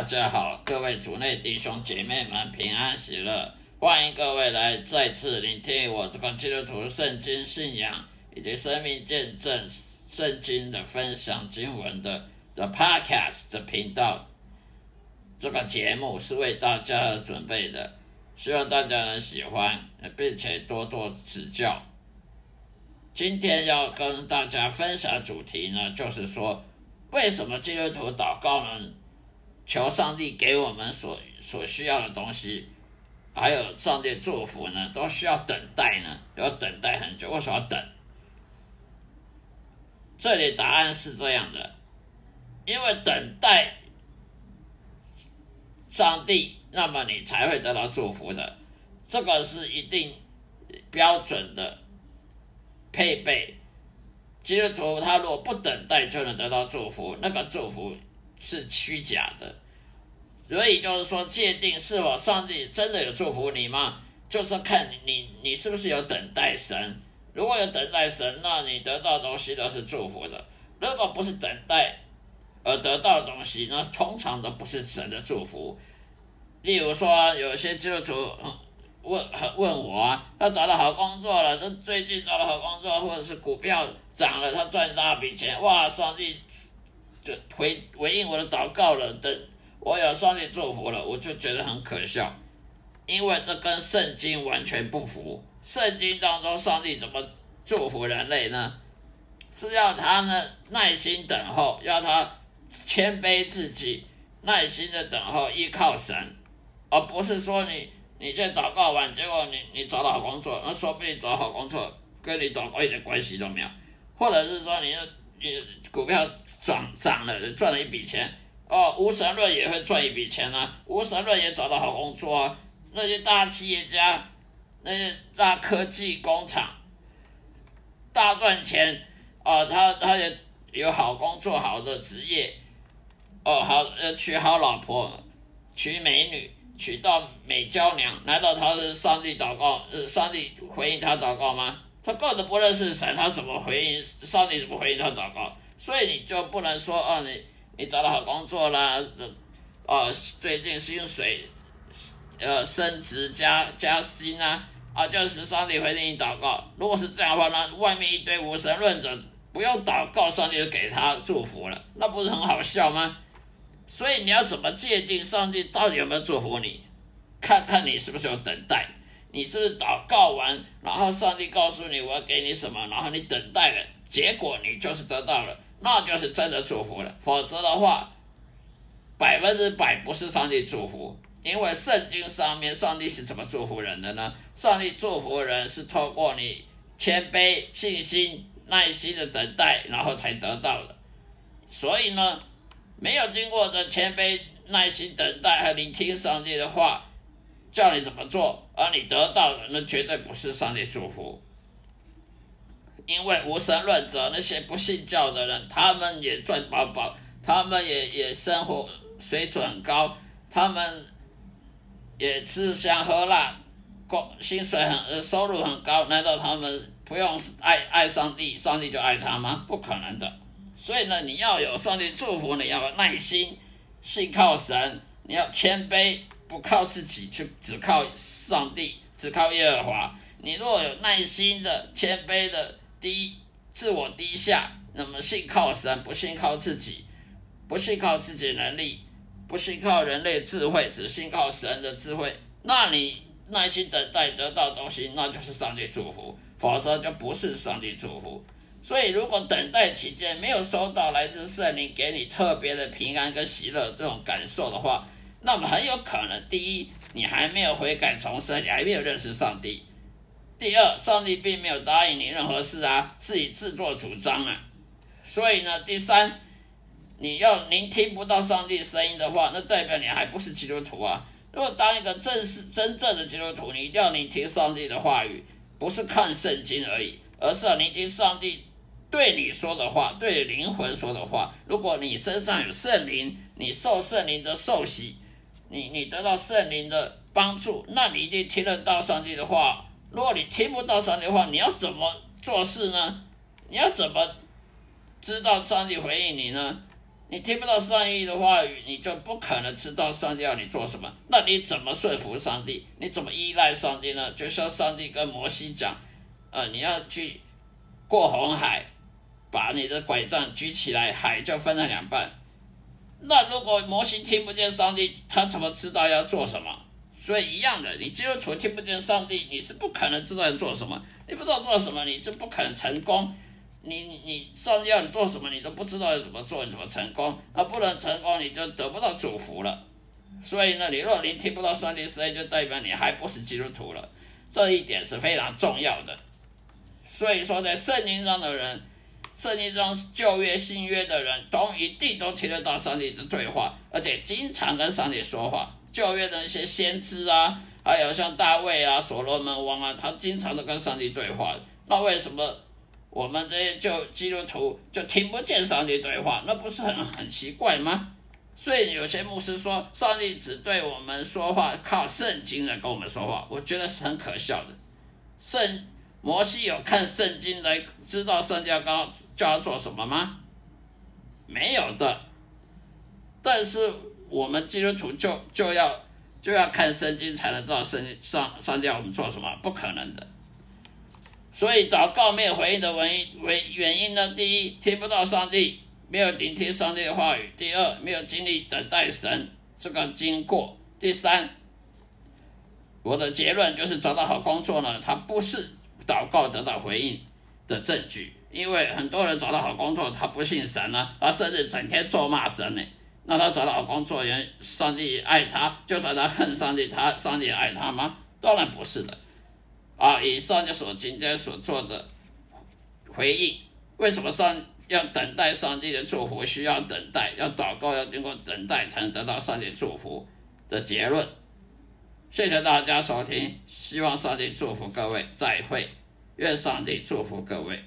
大家好，各位主内弟兄姐妹们平安喜乐，欢迎各位来再次聆听我这个基督徒圣经信仰以及生命见证圣经的分享经文的 The Podcast 的频道。这个节目是为大家而准备的，希望大家能喜欢，并且多多指教。今天要跟大家分享主题呢，就是说，为什么基督徒祷告呢？求上帝给我们所所需要的东西，还有上帝祝福呢，都需要等待呢，要等待很久。为什么要等？这里答案是这样的，因为等待上帝，那么你才会得到祝福的，这个是一定标准的配备。基督徒他如果不等待就能得到祝福，那个祝福是虚假的。所以就是说，界定是否上帝真的有祝福你吗？就是看你你你是不是有等待神。如果有等待神，那你得到的东西都是祝福的；如果不是等待而得到的东西，那通常都不是神的祝福。例如说，有些基督徒问问我啊，他找到好工作了，这最近找到好工作，或者是股票涨了，他赚大笔钱，哇！上帝就回回应我的祷告了，等。我有上帝祝福了，我就觉得很可笑，因为这跟圣经完全不符。圣经当中，上帝怎么祝福人类呢？是要他呢耐心等候，要他谦卑自己，耐心的等候，依靠神，而不是说你你这祷告完，结果你你找到好工作，那说不定找好工作跟你祷告一点关系都没有，或者是说你股票涨涨了，赚了一笔钱。哦，无神论也会赚一笔钱啊，无神论也找到好工作啊。那些大企业家，那些大科技工厂，大赚钱哦，他他也有好工作，好的职业，哦，好呃，娶好老婆，娶美女，娶到美娇娘，难道他是上帝祷告？呃，上帝回应他祷告吗？他根本不认识神，他怎么回应？上帝怎么回应他祷告？所以你就不能说哦，你。你找到好工作啦，这，哦，最近薪水，呃，升职加加薪啊，啊，就是上帝回应你祷告。如果是这样的话，那外面一堆无神论者不用祷告，上帝就给他祝福了，那不是很好笑吗？所以你要怎么界定上帝到底有没有祝福你？看看你是不是有等待，你是不是祷告完，然后上帝告诉你我要给你什么，然后你等待了，结果你就是得到了。那就是真的祝福了，否则的话，百分之百不是上帝祝福。因为圣经上面，上帝是怎么祝福人的呢？上帝祝福人是透过你谦卑、信心、耐心的等待，然后才得到的。所以呢，没有经过这谦卑、耐心等待和聆听上帝的话，叫你怎么做，而你得到的，那绝对不是上帝祝福。因为无神论者那些不信教的人，他们也赚饱饱，他们也也生活水准很高，他们也吃香喝辣，工薪水很呃收入很高，难道他们不用爱爱上帝，上帝就爱他吗？不可能的。所以呢，你要有上帝祝福，你要有耐心，信靠神，你要谦卑，不靠自己，去只靠上帝，只靠耶和华。你若有耐心的、谦卑的。低自我低下，那么信靠神，不信靠自己，不信靠自己能力，不信靠人类智慧，只信靠神的智慧，那你耐心等待得到东西，那就是上帝祝福，否则就不是上帝祝福。所以，如果等待期间没有收到来自圣灵给你特别的平安跟喜乐这种感受的话，那么很有可能，第一，你还没有悔改重生，你还没有认识上帝。第二，上帝并没有答应你任何事啊，是你自作主张啊。所以呢，第三，你要聆听不到上帝声音的话，那代表你还不是基督徒啊。如果当一个正式真正的基督徒，你一定要聆听上帝的话语，不是看圣经而已，而是要聆听上帝对你说的话，对灵魂说的话。如果你身上有圣灵，你受圣灵的受洗，你你得到圣灵的帮助，那你一定听得到上帝的话。如果你听不到上帝的话，你要怎么做事呢？你要怎么知道上帝回应你呢？你听不到上帝的话语，你就不可能知道上帝要你做什么。那你怎么说服上帝？你怎么依赖上帝呢？就像上帝跟摩西讲，呃，你要去过红海，把你的拐杖举起来，海就分了两半。那如果模型听不见上帝，他怎么知道要做什么？所以一样的，你基督徒听不见上帝，你是不可能知道要做什么。你不知道做什么，你是不可能成功。你你你上帝要你做什么，你都不知道要怎么做，你怎么成功？那不能成功，你就得不到祝福了。所以呢，你若你听不到上帝声音，就代表你还不是基督徒了。这一点是非常重要的。所以说，在圣经上的人。圣经中旧约、新约的人都一定都听得到上帝的对话，而且经常跟上帝说话。旧约的那些先知啊，还有像大卫啊、所罗门王啊，他经常都跟上帝对话。那为什么我们这些旧基督徒就听不见上帝对话？那不是很很奇怪吗？所以有些牧师说，上帝只对我们说话，靠圣经来跟我们说话，我觉得是很可笑的。圣摩西有看圣经来知道上帝要刚叫他做什么吗？没有的。但是我们基督徒就就要就要看圣经才能知道圣上上帝要我们做什么，不可能的。所以祷告没有回应的原因为原因呢？第一，听不到上帝，没有聆听上帝的话语；第二，没有经历等待神这个经过；第三，我的结论就是找到好工作呢，它不是。祷告得到回应的证据，因为很多人找到好工作，他不信神呢，他甚至整天咒骂神呢。那他找到好工作，人上帝爱他，就算他恨上帝，他上帝爱他吗？当然不是的。啊，以上就所今天所做的回应，为什么上要等待上帝的祝福？需要等待，要祷告，要经过等待才能得到上帝祝福的结论。谢谢大家收听，希望上帝祝福各位，再会。愿上帝祝福各位。